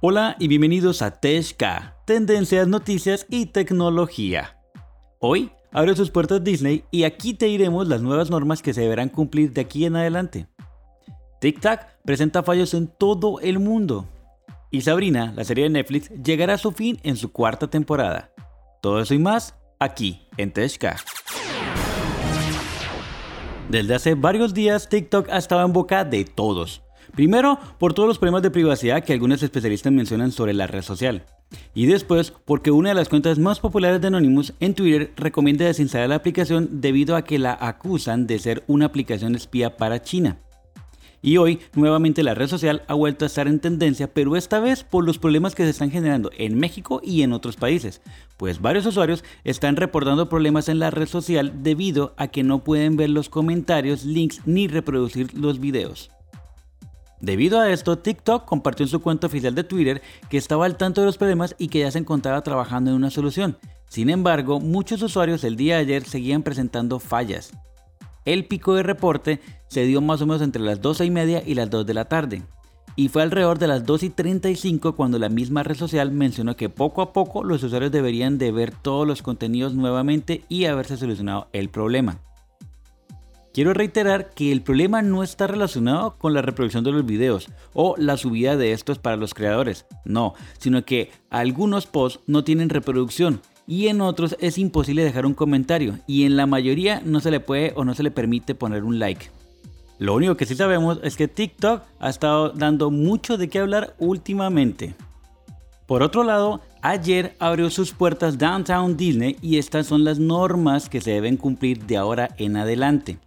Hola y bienvenidos a Teshka, Tendencias, Noticias y Tecnología. Hoy abre sus puertas Disney y aquí te diremos las nuevas normas que se deberán cumplir de aquí en adelante. TikTok presenta fallos en todo el mundo. Y Sabrina, la serie de Netflix, llegará a su fin en su cuarta temporada. Todo eso y más aquí en Teshka. Desde hace varios días TikTok ha estado en boca de todos Primero, por todos los problemas de privacidad que algunos especialistas mencionan sobre la red social. Y después, porque una de las cuentas más populares de Anonymous en Twitter recomienda desinstalar la aplicación debido a que la acusan de ser una aplicación espía para China. Y hoy, nuevamente la red social ha vuelto a estar en tendencia, pero esta vez por los problemas que se están generando en México y en otros países, pues varios usuarios están reportando problemas en la red social debido a que no pueden ver los comentarios, links ni reproducir los videos. Debido a esto, TikTok compartió en su cuenta oficial de Twitter que estaba al tanto de los problemas y que ya se encontraba trabajando en una solución. Sin embargo, muchos usuarios el día de ayer seguían presentando fallas. El pico de reporte se dio más o menos entre las 12 y media y las 2 de la tarde. Y fue alrededor de las 2 y 35 cuando la misma red social mencionó que poco a poco los usuarios deberían de ver todos los contenidos nuevamente y haberse solucionado el problema. Quiero reiterar que el problema no está relacionado con la reproducción de los videos o la subida de estos para los creadores, no, sino que algunos posts no tienen reproducción y en otros es imposible dejar un comentario y en la mayoría no se le puede o no se le permite poner un like. Lo único que sí sabemos es que TikTok ha estado dando mucho de qué hablar últimamente. Por otro lado, ayer abrió sus puertas Downtown Disney y estas son las normas que se deben cumplir de ahora en adelante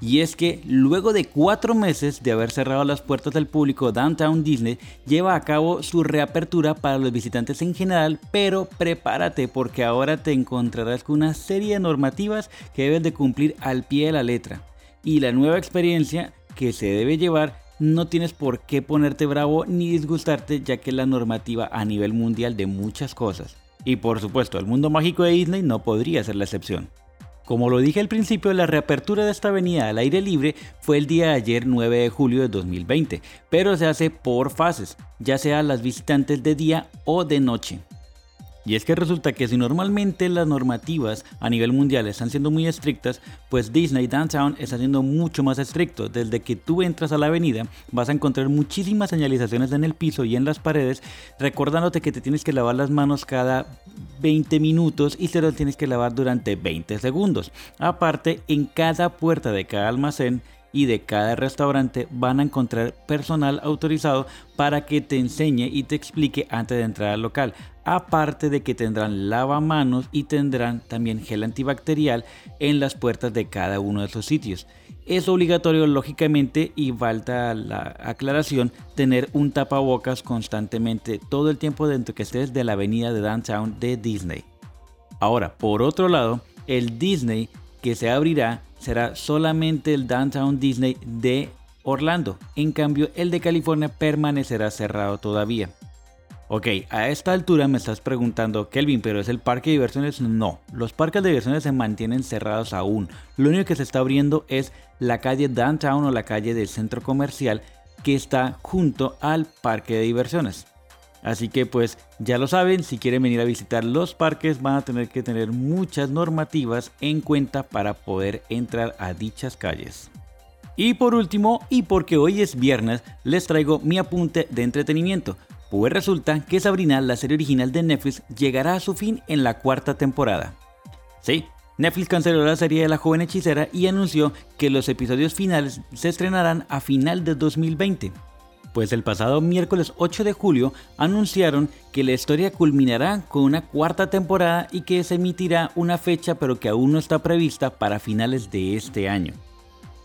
y es que luego de cuatro meses de haber cerrado las puertas al público, Downtown Disney lleva a cabo su reapertura para los visitantes en general, pero prepárate porque ahora te encontrarás con una serie de normativas que debes de cumplir al pie de la letra. Y la nueva experiencia que se debe llevar no tienes por qué ponerte bravo ni disgustarte ya que es la normativa a nivel mundial de muchas cosas. Y por supuesto, el mundo mágico de Disney no podría ser la excepción. Como lo dije al principio, la reapertura de esta avenida al aire libre fue el día de ayer 9 de julio de 2020, pero se hace por fases, ya sea las visitantes de día o de noche. Y es que resulta que si normalmente las normativas a nivel mundial están siendo muy estrictas, pues Disney Downtown está siendo mucho más estricto. Desde que tú entras a la avenida vas a encontrar muchísimas señalizaciones en el piso y en las paredes recordándote que te tienes que lavar las manos cada 20 minutos y se lo tienes que lavar durante 20 segundos. Aparte, en cada puerta de cada almacén y de cada restaurante van a encontrar personal autorizado para que te enseñe y te explique antes de entrar al local. Aparte de que tendrán lavamanos y tendrán también gel antibacterial en las puertas de cada uno de esos sitios. Es obligatorio lógicamente y falta la aclaración tener un tapabocas constantemente todo el tiempo dentro que estés de la avenida de downtown de Disney. Ahora, por otro lado, el Disney que se abrirá será solamente el Downtown Disney de Orlando. En cambio, el de California permanecerá cerrado todavía. Ok, a esta altura me estás preguntando, Kelvin, ¿pero es el parque de diversiones? No, los parques de diversiones se mantienen cerrados aún. Lo único que se está abriendo es la calle Downtown o la calle del centro comercial que está junto al parque de diversiones. Así que pues ya lo saben, si quieren venir a visitar los parques van a tener que tener muchas normativas en cuenta para poder entrar a dichas calles. Y por último, y porque hoy es viernes, les traigo mi apunte de entretenimiento. Pues resulta que Sabrina, la serie original de Netflix, llegará a su fin en la cuarta temporada. Sí, Netflix canceló la serie de la joven hechicera y anunció que los episodios finales se estrenarán a final de 2020 pues el pasado miércoles 8 de julio anunciaron que la historia culminará con una cuarta temporada y que se emitirá una fecha pero que aún no está prevista para finales de este año.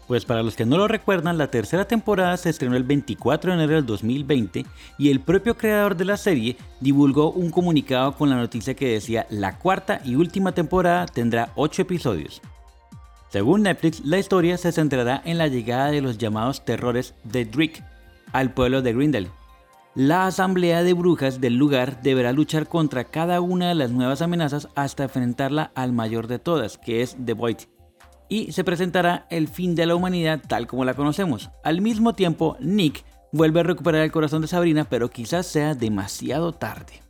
Pues para los que no lo recuerdan, la tercera temporada se estrenó el 24 de enero del 2020 y el propio creador de la serie divulgó un comunicado con la noticia que decía la cuarta y última temporada tendrá 8 episodios. Según Netflix, la historia se centrará en la llegada de los llamados terrores de Drake, al pueblo de Grindel. La asamblea de brujas del lugar deberá luchar contra cada una de las nuevas amenazas hasta enfrentarla al mayor de todas, que es The Void. Y se presentará el fin de la humanidad tal como la conocemos. Al mismo tiempo, Nick vuelve a recuperar el corazón de Sabrina, pero quizás sea demasiado tarde.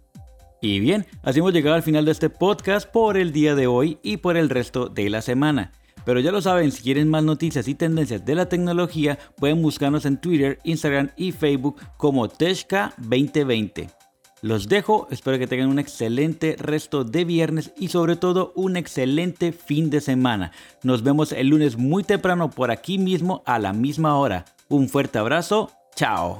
Y bien, así hemos llegado al final de este podcast por el día de hoy y por el resto de la semana. Pero ya lo saben, si quieren más noticias y tendencias de la tecnología, pueden buscarnos en Twitter, Instagram y Facebook como Teshka2020. Los dejo, espero que tengan un excelente resto de viernes y sobre todo un excelente fin de semana. Nos vemos el lunes muy temprano por aquí mismo a la misma hora. Un fuerte abrazo, chao.